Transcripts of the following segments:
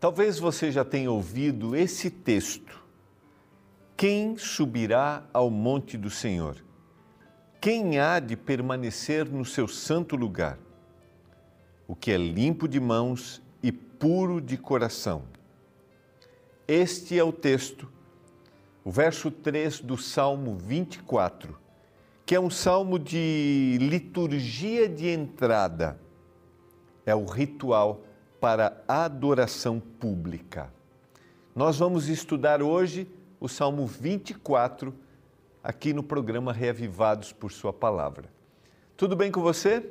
Talvez você já tenha ouvido esse texto. Quem subirá ao monte do Senhor? Quem há de permanecer no seu santo lugar? O que é limpo de mãos e puro de coração. Este é o texto, o verso 3 do Salmo 24, que é um salmo de liturgia de entrada. É o ritual para adoração pública. Nós vamos estudar hoje o Salmo 24 aqui no programa Reavivados por Sua Palavra. Tudo bem com você?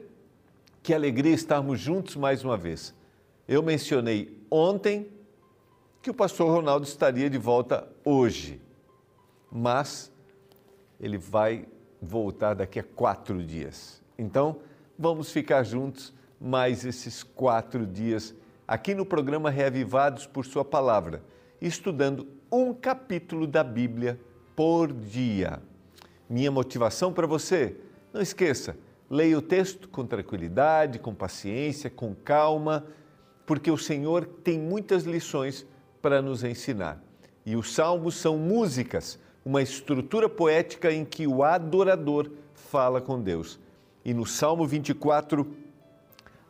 Que alegria estarmos juntos mais uma vez. Eu mencionei ontem que o pastor Ronaldo estaria de volta hoje, mas ele vai voltar daqui a quatro dias. Então, vamos ficar juntos mais esses quatro dias aqui no programa Reavivados por Sua Palavra, estudando um capítulo da Bíblia por dia. Minha motivação para você, não esqueça, leia o texto com tranquilidade, com paciência, com calma, porque o Senhor tem muitas lições para nos ensinar. E os salmos são músicas, uma estrutura poética em que o adorador fala com Deus. E no Salmo 24,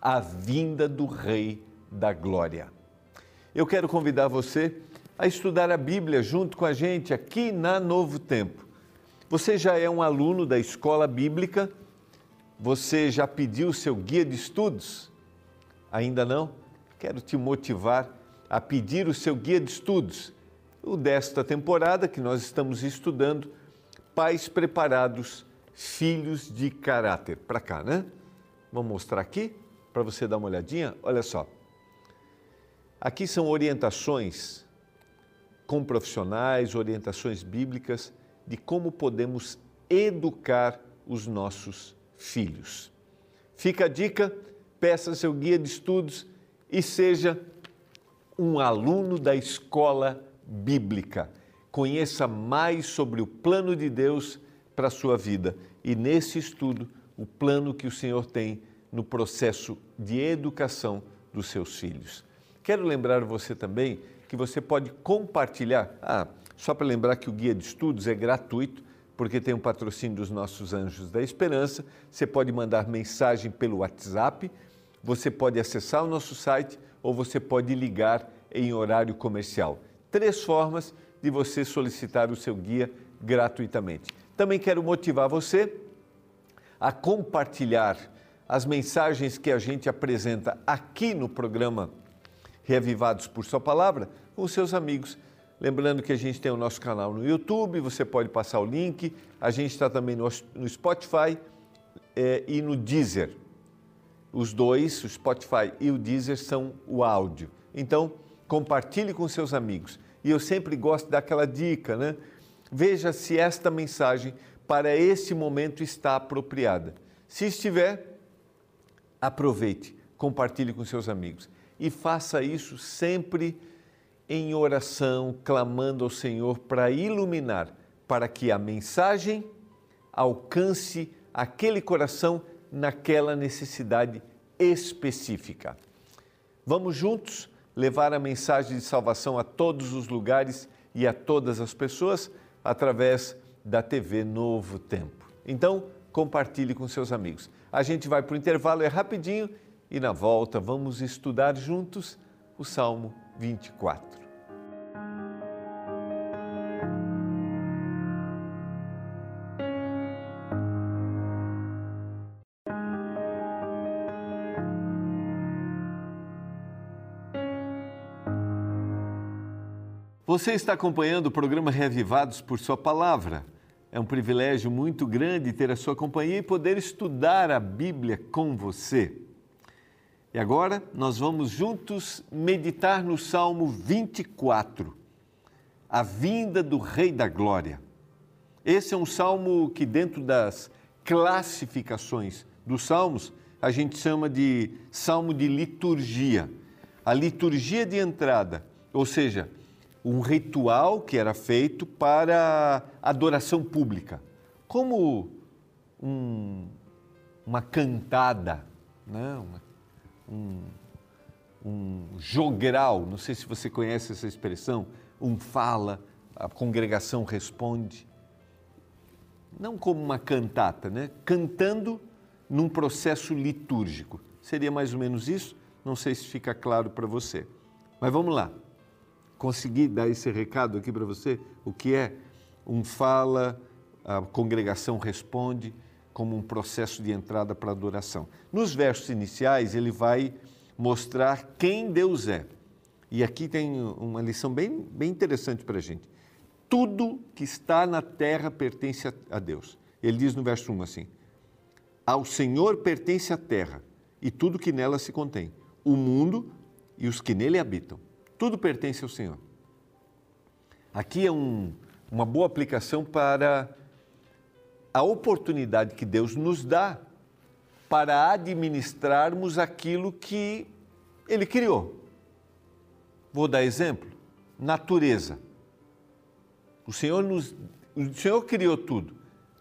a vinda do Rei da Glória. Eu quero convidar você a estudar a Bíblia junto com a gente aqui na Novo Tempo. Você já é um aluno da escola bíblica? Você já pediu seu guia de estudos? Ainda não? Quero te motivar a pedir o seu guia de estudos, o desta temporada que nós estamos estudando, Pais Preparados, Filhos de Caráter. Para cá, né? Vamos mostrar aqui para você dar uma olhadinha? Olha só. Aqui são orientações com profissionais, orientações bíblicas de como podemos educar os nossos filhos. Fica a dica, peça seu guia de estudos e seja um aluno da escola bíblica. Conheça mais sobre o plano de Deus para a sua vida e nesse estudo o plano que o Senhor tem no processo de educação dos seus filhos. Quero lembrar você também que você pode compartilhar. Ah, só para lembrar que o guia de estudos é gratuito, porque tem um patrocínio dos nossos Anjos da Esperança. Você pode mandar mensagem pelo WhatsApp, você pode acessar o nosso site ou você pode ligar em horário comercial. Três formas de você solicitar o seu guia gratuitamente. Também quero motivar você a compartilhar as mensagens que a gente apresenta aqui no programa reavivados por Sua palavra, com seus amigos. Lembrando que a gente tem o nosso canal no YouTube, você pode passar o link. A gente está também no, no Spotify é, e no Deezer. Os dois, o Spotify e o Deezer, são o áudio. Então, compartilhe com seus amigos. E eu sempre gosto daquela dica, né? Veja se esta mensagem para esse momento está apropriada. Se estiver, aproveite, compartilhe com seus amigos e faça isso sempre em oração, clamando ao Senhor para iluminar, para que a mensagem alcance aquele coração naquela necessidade específica. Vamos juntos levar a mensagem de salvação a todos os lugares e a todas as pessoas através da TV Novo Tempo. Então, compartilhe com seus amigos. A gente vai para o intervalo, é rapidinho e na volta vamos estudar juntos o Salmo 24. Você está acompanhando o programa Reavivados por Sua Palavra. É um privilégio muito grande ter a sua companhia e poder estudar a Bíblia com você. E agora nós vamos juntos meditar no Salmo 24, a vinda do Rei da Glória. Esse é um salmo que, dentro das classificações dos salmos, a gente chama de salmo de liturgia. A liturgia de entrada, ou seja, um ritual que era feito para adoração pública, como um, uma cantada, né? um, um jogral, não sei se você conhece essa expressão, um fala, a congregação responde. Não como uma cantata, né? Cantando num processo litúrgico. Seria mais ou menos isso? Não sei se fica claro para você. Mas vamos lá. Consegui dar esse recado aqui para você? O que é um fala, a congregação responde, como um processo de entrada para a adoração. Nos versos iniciais, ele vai mostrar quem Deus é. E aqui tem uma lição bem, bem interessante para a gente. Tudo que está na terra pertence a Deus. Ele diz no verso 1 assim: Ao Senhor pertence a terra e tudo que nela se contém, o mundo e os que nele habitam. Tudo pertence ao Senhor. Aqui é um, uma boa aplicação para a oportunidade que Deus nos dá para administrarmos aquilo que Ele criou. Vou dar exemplo: natureza. O Senhor, nos, o Senhor criou tudo,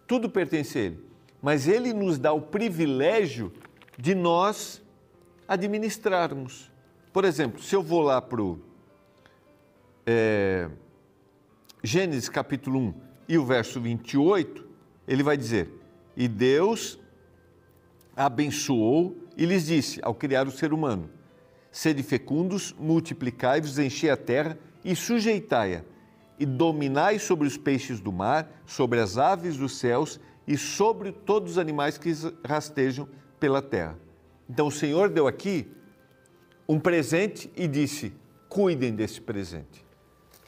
tudo pertence a Ele, mas Ele nos dá o privilégio de nós administrarmos. Por exemplo, se eu vou lá para o é, Gênesis capítulo 1 e o verso 28, ele vai dizer: E Deus abençoou e lhes disse, ao criar o ser humano: Sede fecundos, multiplicai-vos, enchei a terra e sujeitai-a, e dominai sobre os peixes do mar, sobre as aves dos céus e sobre todos os animais que rastejam pela terra. Então o Senhor deu aqui um presente e disse: cuidem desse presente.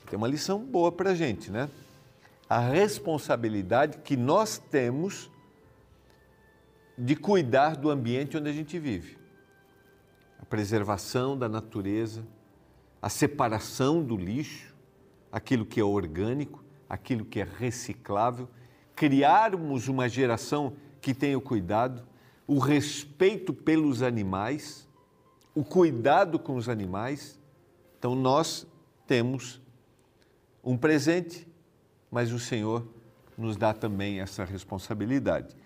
Tem uma lição boa para a gente, né? A responsabilidade que nós temos de cuidar do ambiente onde a gente vive. A preservação da natureza, a separação do lixo, aquilo que é orgânico, aquilo que é reciclável, criarmos uma geração que tenha o cuidado, o respeito pelos animais, o cuidado com os animais. Então nós temos um presente, mas o Senhor nos dá também essa responsabilidade.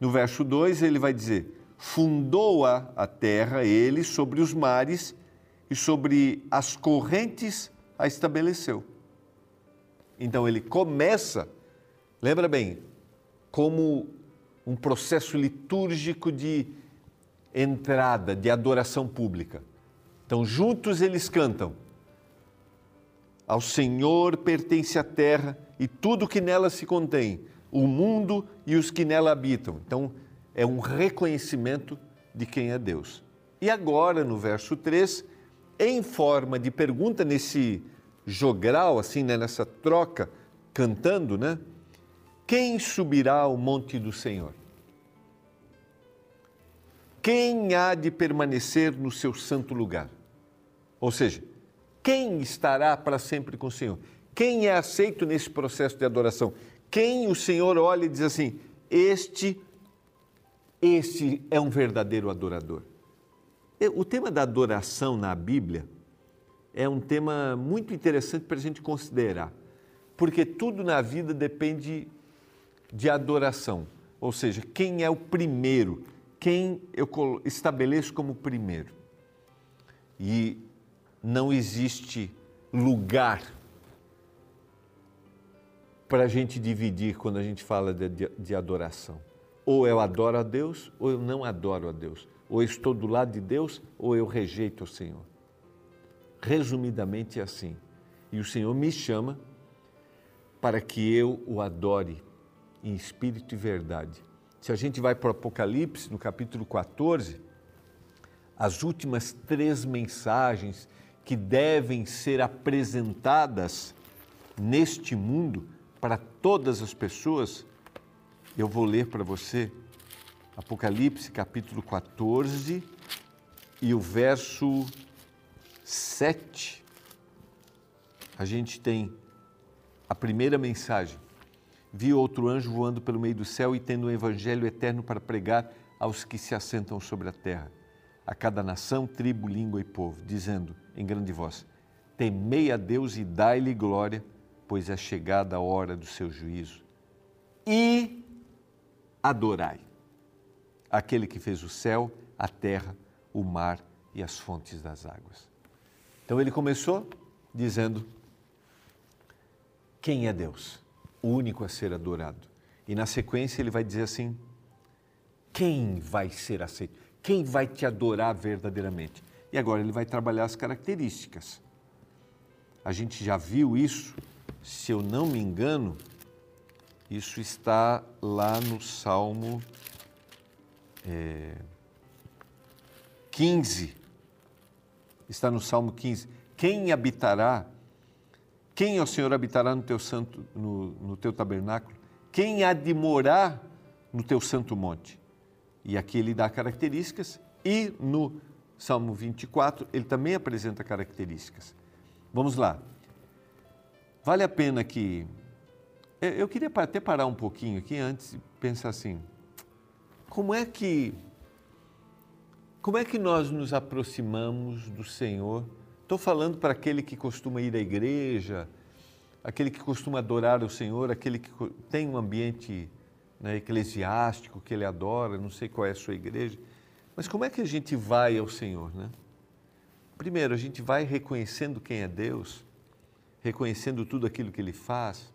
No verso 2 ele vai dizer: Fundou-a a terra, ele, sobre os mares e sobre as correntes a estabeleceu. Então ele começa, lembra bem, como um processo litúrgico de entrada, de adoração pública. Então, juntos eles cantam: Ao Senhor pertence a terra e tudo que nela se contém, o mundo e os que nela habitam. Então, é um reconhecimento de quem é Deus. E agora, no verso 3, em forma de pergunta, nesse jogral, assim, né, nessa troca, cantando, né? Quem subirá ao monte do Senhor? Quem há de permanecer no seu santo lugar? Ou seja, quem estará para sempre com o Senhor? Quem é aceito nesse processo de adoração? Quem o Senhor olha e diz assim: Este, este é um verdadeiro adorador. O tema da adoração na Bíblia é um tema muito interessante para a gente considerar, porque tudo na vida depende de adoração, ou seja, quem é o primeiro, quem eu estabeleço como primeiro. E não existe lugar para a gente dividir quando a gente fala de, de, de, adoração. Ou eu adoro a Deus, ou eu não adoro a Deus. Ou eu estou do lado de Deus, ou eu rejeito o Senhor. Resumidamente é assim. E o Senhor me chama para que eu o adore em espírito e verdade. Se a gente vai para o Apocalipse, no capítulo 14, as últimas três mensagens que devem ser apresentadas neste mundo para todas as pessoas, eu vou ler para você Apocalipse capítulo 14 e o verso 7. A gente tem a primeira mensagem. Vi outro anjo voando pelo meio do céu e tendo um evangelho eterno para pregar aos que se assentam sobre a terra, a cada nação, tribo, língua e povo, dizendo em grande voz: Temei a Deus e dai-lhe glória pois é chegada a hora do seu juízo. E adorai aquele que fez o céu, a terra, o mar e as fontes das águas. Então ele começou dizendo: Quem é Deus? Único a ser adorado. E na sequência ele vai dizer assim: Quem vai ser aceito? Quem vai te adorar verdadeiramente? E agora ele vai trabalhar as características. A gente já viu isso, se eu não me engano, isso está lá no Salmo é, 15. Está no Salmo 15. Quem habitará? Quem, ó Senhor, habitará no teu santo, no, no teu tabernáculo? Quem há de morar no teu santo monte? E aqui ele dá características e no Salmo 24 ele também apresenta características. Vamos lá. Vale a pena que. Eu queria até parar um pouquinho aqui antes e pensar assim: como é que. Como é que nós nos aproximamos do Senhor? Estou falando para aquele que costuma ir à igreja, aquele que costuma adorar o Senhor, aquele que tem um ambiente né, eclesiástico que ele adora, não sei qual é a sua igreja. Mas como é que a gente vai ao Senhor, né? Primeiro, a gente vai reconhecendo quem é Deus, reconhecendo tudo aquilo que Ele faz.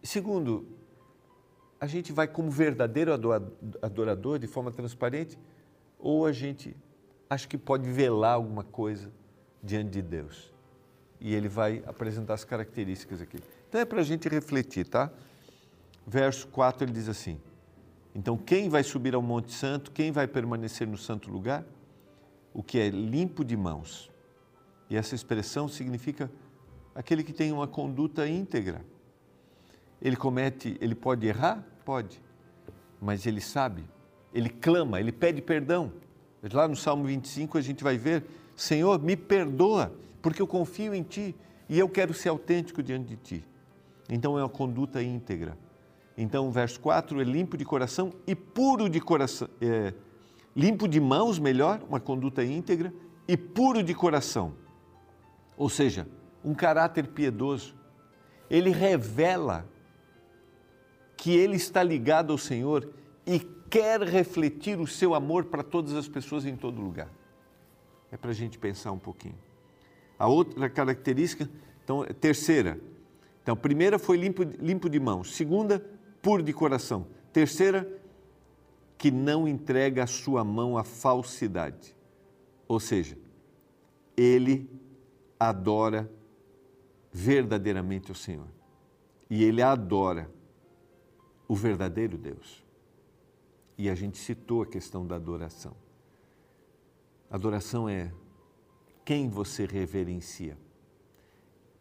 Segundo, a gente vai como verdadeiro adorador, de forma transparente, ou a gente acha que pode velar alguma coisa diante de Deus. E ele vai apresentar as características aqui. Então é para a gente refletir, tá? Verso 4 ele diz assim: Então quem vai subir ao Monte Santo, quem vai permanecer no santo lugar? o que é limpo de mãos. E essa expressão significa aquele que tem uma conduta íntegra. Ele comete, ele pode errar? Pode. Mas ele sabe, ele clama, ele pede perdão. Lá no Salmo 25 a gente vai ver: Senhor, me perdoa, porque eu confio em Ti e eu quero ser autêntico diante de Ti. Então é uma conduta íntegra. Então, o verso 4 é limpo de coração e puro de coração, é, limpo de mãos, melhor, uma conduta íntegra, e puro de coração. Ou seja, um caráter piedoso. Ele revela que ele está ligado ao Senhor e quer refletir o seu amor para todas as pessoas em todo lugar. É para a gente pensar um pouquinho. A outra característica, então, terceira. Então, primeira foi limpo, limpo de mãos. Segunda, puro de coração. Terceira, que não entrega a sua mão à falsidade. Ou seja, ele adora verdadeiramente o Senhor. E ele adora o verdadeiro Deus. E a gente citou a questão da adoração. Adoração é quem você reverencia,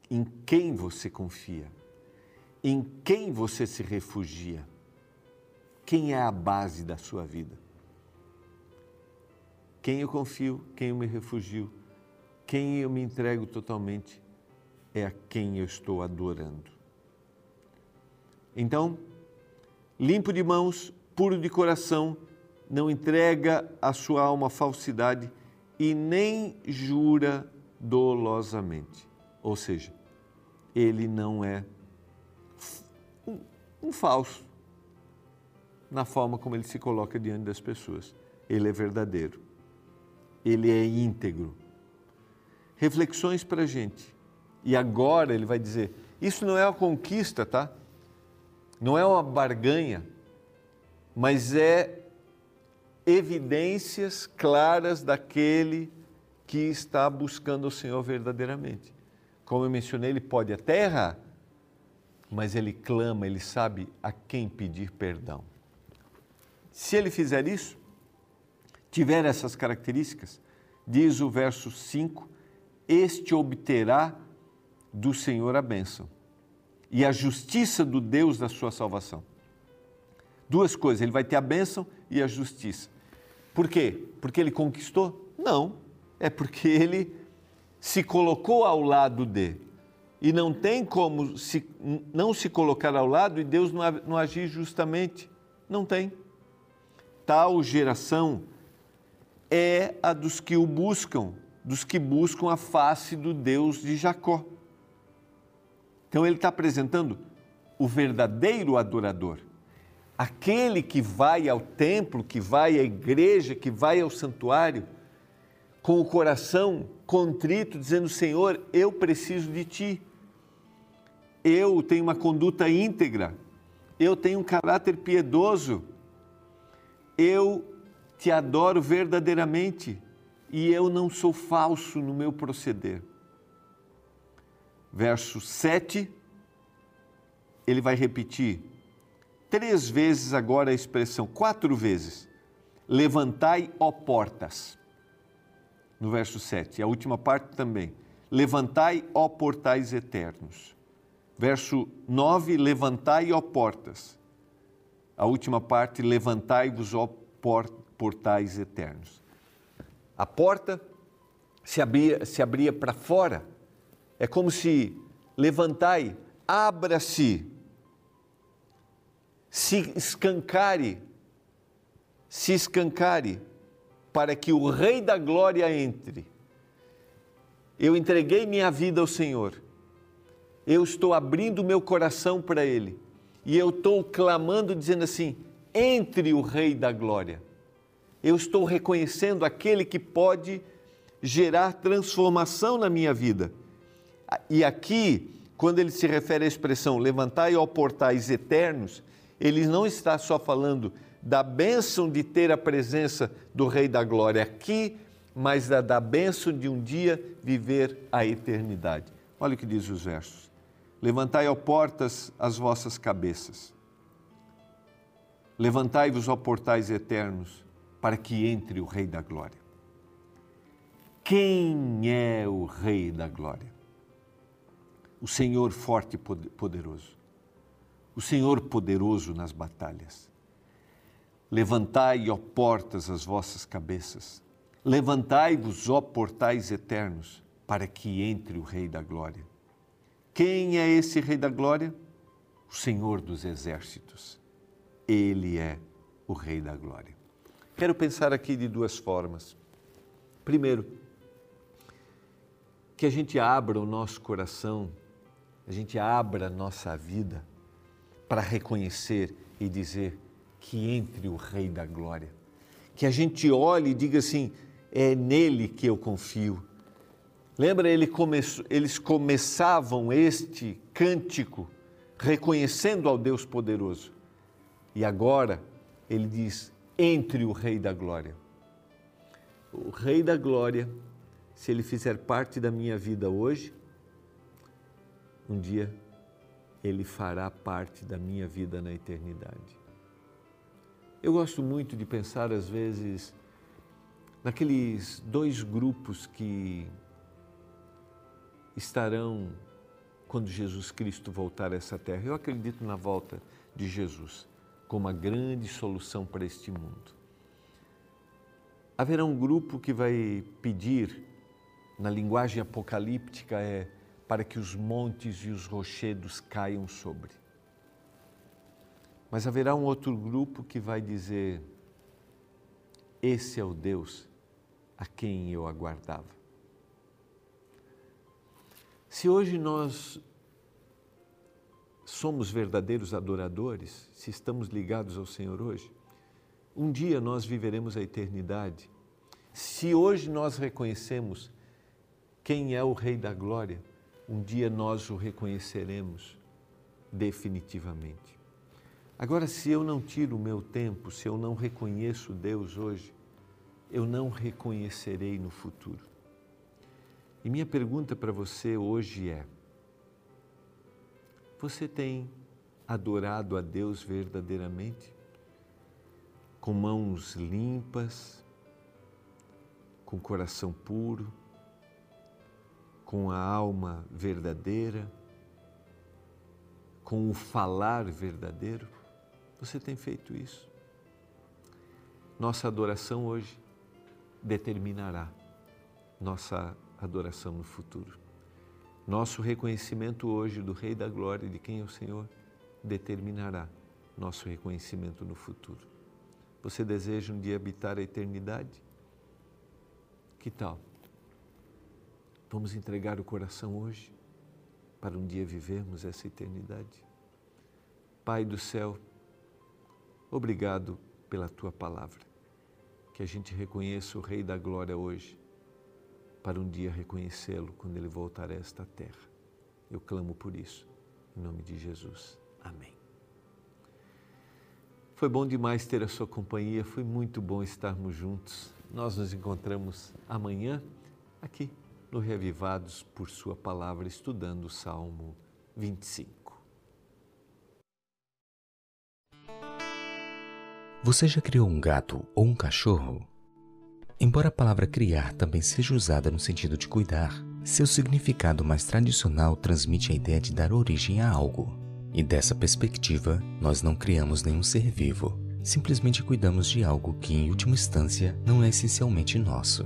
em quem você confia, em quem você se refugia quem é a base da sua vida? Quem eu confio, quem eu me refugio, quem eu me entrego totalmente é a quem eu estou adorando. Então, limpo de mãos, puro de coração, não entrega a sua alma à falsidade e nem jura dolosamente. Ou seja, ele não é um, um falso na forma como ele se coloca diante das pessoas. Ele é verdadeiro. Ele é íntegro. Reflexões para a gente. E agora ele vai dizer: isso não é uma conquista, tá? Não é uma barganha, mas é evidências claras daquele que está buscando o Senhor verdadeiramente. Como eu mencionei, ele pode até errar, mas ele clama, ele sabe a quem pedir perdão. Se ele fizer isso, tiver essas características, diz o verso 5: Este obterá do Senhor a bênção e a justiça do Deus da sua salvação. Duas coisas, ele vai ter a bênção e a justiça. Por quê? Porque ele conquistou? Não, é porque ele se colocou ao lado de. E não tem como se, não se colocar ao lado e Deus não, não agir justamente. Não tem tal geração é a dos que o buscam, dos que buscam a face do Deus de Jacó. Então ele está apresentando o verdadeiro adorador, aquele que vai ao templo, que vai à igreja, que vai ao santuário, com o coração contrito, dizendo: Senhor, eu preciso de ti. Eu tenho uma conduta íntegra, eu tenho um caráter piedoso, eu te adoro verdadeiramente e eu não sou falso no meu proceder. Verso 7, ele vai repetir três vezes agora a expressão, quatro vezes. Levantai, ó portas. No verso 7, a última parte também. Levantai, ó portais eternos. Verso 9, levantai, ó portas. A última parte, levantai-vos, ó portais eternos. A porta se abria, se abria para fora. É como se levantai, abra-se, se escancare, se escancare, para que o Rei da Glória entre. Eu entreguei minha vida ao Senhor, eu estou abrindo meu coração para Ele e eu estou clamando, dizendo assim: entre o Rei da Glória eu estou reconhecendo aquele que pode gerar transformação na minha vida. E aqui, quando ele se refere à expressão levantai ó portais eternos, ele não está só falando da bênção de ter a presença do Rei da Glória aqui, mas da, da bênção de um dia viver a eternidade. Olha o que diz os versos. Levantai, ó portas, as vossas cabeças. Levantai-vos, ó portais eternos, para que entre o Rei da Glória. Quem é o Rei da Glória? O Senhor forte e poderoso. O Senhor poderoso nas batalhas. Levantai, ó portas, as vossas cabeças. Levantai-vos, ó portais eternos, para que entre o Rei da Glória. Quem é esse Rei da Glória? O Senhor dos Exércitos. Ele é o Rei da Glória. Quero pensar aqui de duas formas. Primeiro, que a gente abra o nosso coração, a gente abra a nossa vida para reconhecer e dizer que entre o Rei da Glória. Que a gente olhe e diga assim: é nele que eu confio. Lembra, ele come, eles começavam este cântico reconhecendo ao Deus poderoso. E agora ele diz: entre o Rei da Glória. O Rei da Glória, se ele fizer parte da minha vida hoje, um dia ele fará parte da minha vida na eternidade. Eu gosto muito de pensar, às vezes, naqueles dois grupos que estarão quando Jesus Cristo voltar a essa terra. Eu acredito na volta de Jesus como a grande solução para este mundo. Haverá um grupo que vai pedir, na linguagem apocalíptica, é para que os montes e os rochedos caiam sobre. Mas haverá um outro grupo que vai dizer: Esse é o Deus a quem eu aguardava. Se hoje nós somos verdadeiros adoradores, se estamos ligados ao Senhor hoje, um dia nós viveremos a eternidade. Se hoje nós reconhecemos quem é o Rei da Glória, um dia nós o reconheceremos definitivamente. Agora, se eu não tiro o meu tempo, se eu não reconheço Deus hoje, eu não reconhecerei no futuro. E minha pergunta para você hoje é: você tem adorado a Deus verdadeiramente? Com mãos limpas, com coração puro, com a alma verdadeira, com o falar verdadeiro? Você tem feito isso? Nossa adoração hoje determinará nossa adoração no futuro. Nosso reconhecimento hoje do Rei da Glória, de quem é o Senhor, determinará nosso reconhecimento no futuro. Você deseja um dia habitar a eternidade? Que tal? Vamos entregar o coração hoje para um dia vivermos essa eternidade. Pai do céu, obrigado pela tua palavra. Que a gente reconheça o Rei da Glória hoje para um dia reconhecê-lo quando ele voltar a esta terra. Eu clamo por isso, em nome de Jesus. Amém. Foi bom demais ter a sua companhia, foi muito bom estarmos juntos. Nós nos encontramos amanhã aqui no Reavivados por Sua Palavra, estudando o Salmo 25. Você já criou um gato ou um cachorro? Embora a palavra criar também seja usada no sentido de cuidar, seu significado mais tradicional transmite a ideia de dar origem a algo. E dessa perspectiva, nós não criamos nenhum ser vivo, simplesmente cuidamos de algo que, em última instância, não é essencialmente nosso.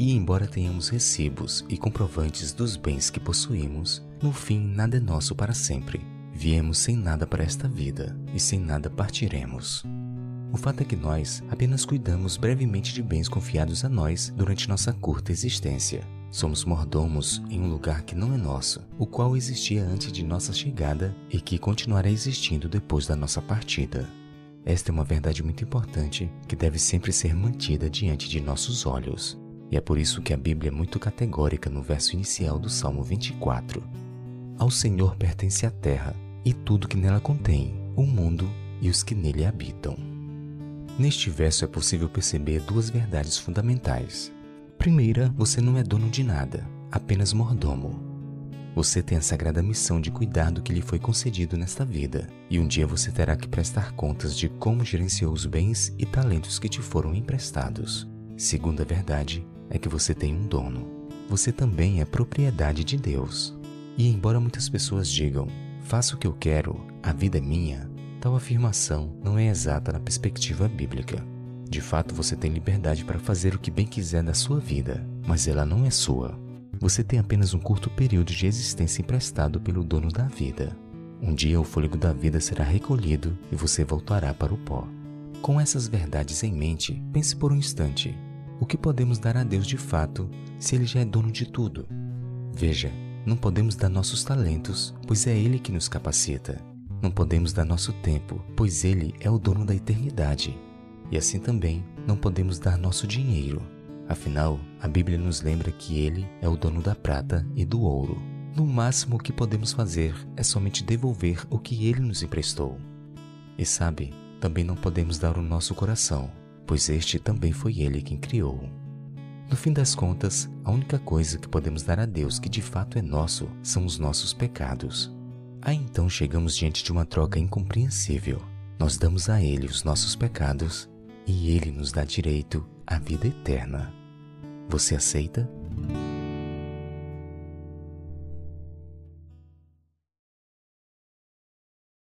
E embora tenhamos recibos e comprovantes dos bens que possuímos, no fim nada é nosso para sempre. Viemos sem nada para esta vida e sem nada partiremos. O fato é que nós apenas cuidamos brevemente de bens confiados a nós durante nossa curta existência. Somos mordomos em um lugar que não é nosso, o qual existia antes de nossa chegada e que continuará existindo depois da nossa partida. Esta é uma verdade muito importante que deve sempre ser mantida diante de nossos olhos. E é por isso que a Bíblia é muito categórica no verso inicial do Salmo 24. Ao Senhor pertence a terra e tudo que nela contém, o mundo e os que nele habitam. Neste verso é possível perceber duas verdades fundamentais. Primeira, você não é dono de nada, apenas mordomo. Você tem a sagrada missão de cuidar do que lhe foi concedido nesta vida, e um dia você terá que prestar contas de como gerenciou os bens e talentos que te foram emprestados. Segunda verdade é que você tem um dono. Você também é propriedade de Deus. E embora muitas pessoas digam, faça o que eu quero, a vida é minha, Tal afirmação não é exata na perspectiva bíblica. De fato, você tem liberdade para fazer o que bem quiser da sua vida, mas ela não é sua. Você tem apenas um curto período de existência emprestado pelo dono da vida. Um dia o fôlego da vida será recolhido e você voltará para o pó. Com essas verdades em mente, pense por um instante: o que podemos dar a Deus de fato se Ele já é dono de tudo? Veja, não podemos dar nossos talentos, pois é Ele que nos capacita. Não podemos dar nosso tempo, pois Ele é o dono da eternidade. E assim também não podemos dar nosso dinheiro. Afinal, a Bíblia nos lembra que Ele é o dono da prata e do ouro. No máximo o que podemos fazer é somente devolver o que Ele nos emprestou. E sabe, também não podemos dar o nosso coração, pois este também foi Ele quem criou. No fim das contas, a única coisa que podemos dar a Deus que de fato é nosso são os nossos pecados. Aí então chegamos diante de uma troca incompreensível. Nós damos a Ele os nossos pecados e Ele nos dá direito à vida eterna. Você aceita?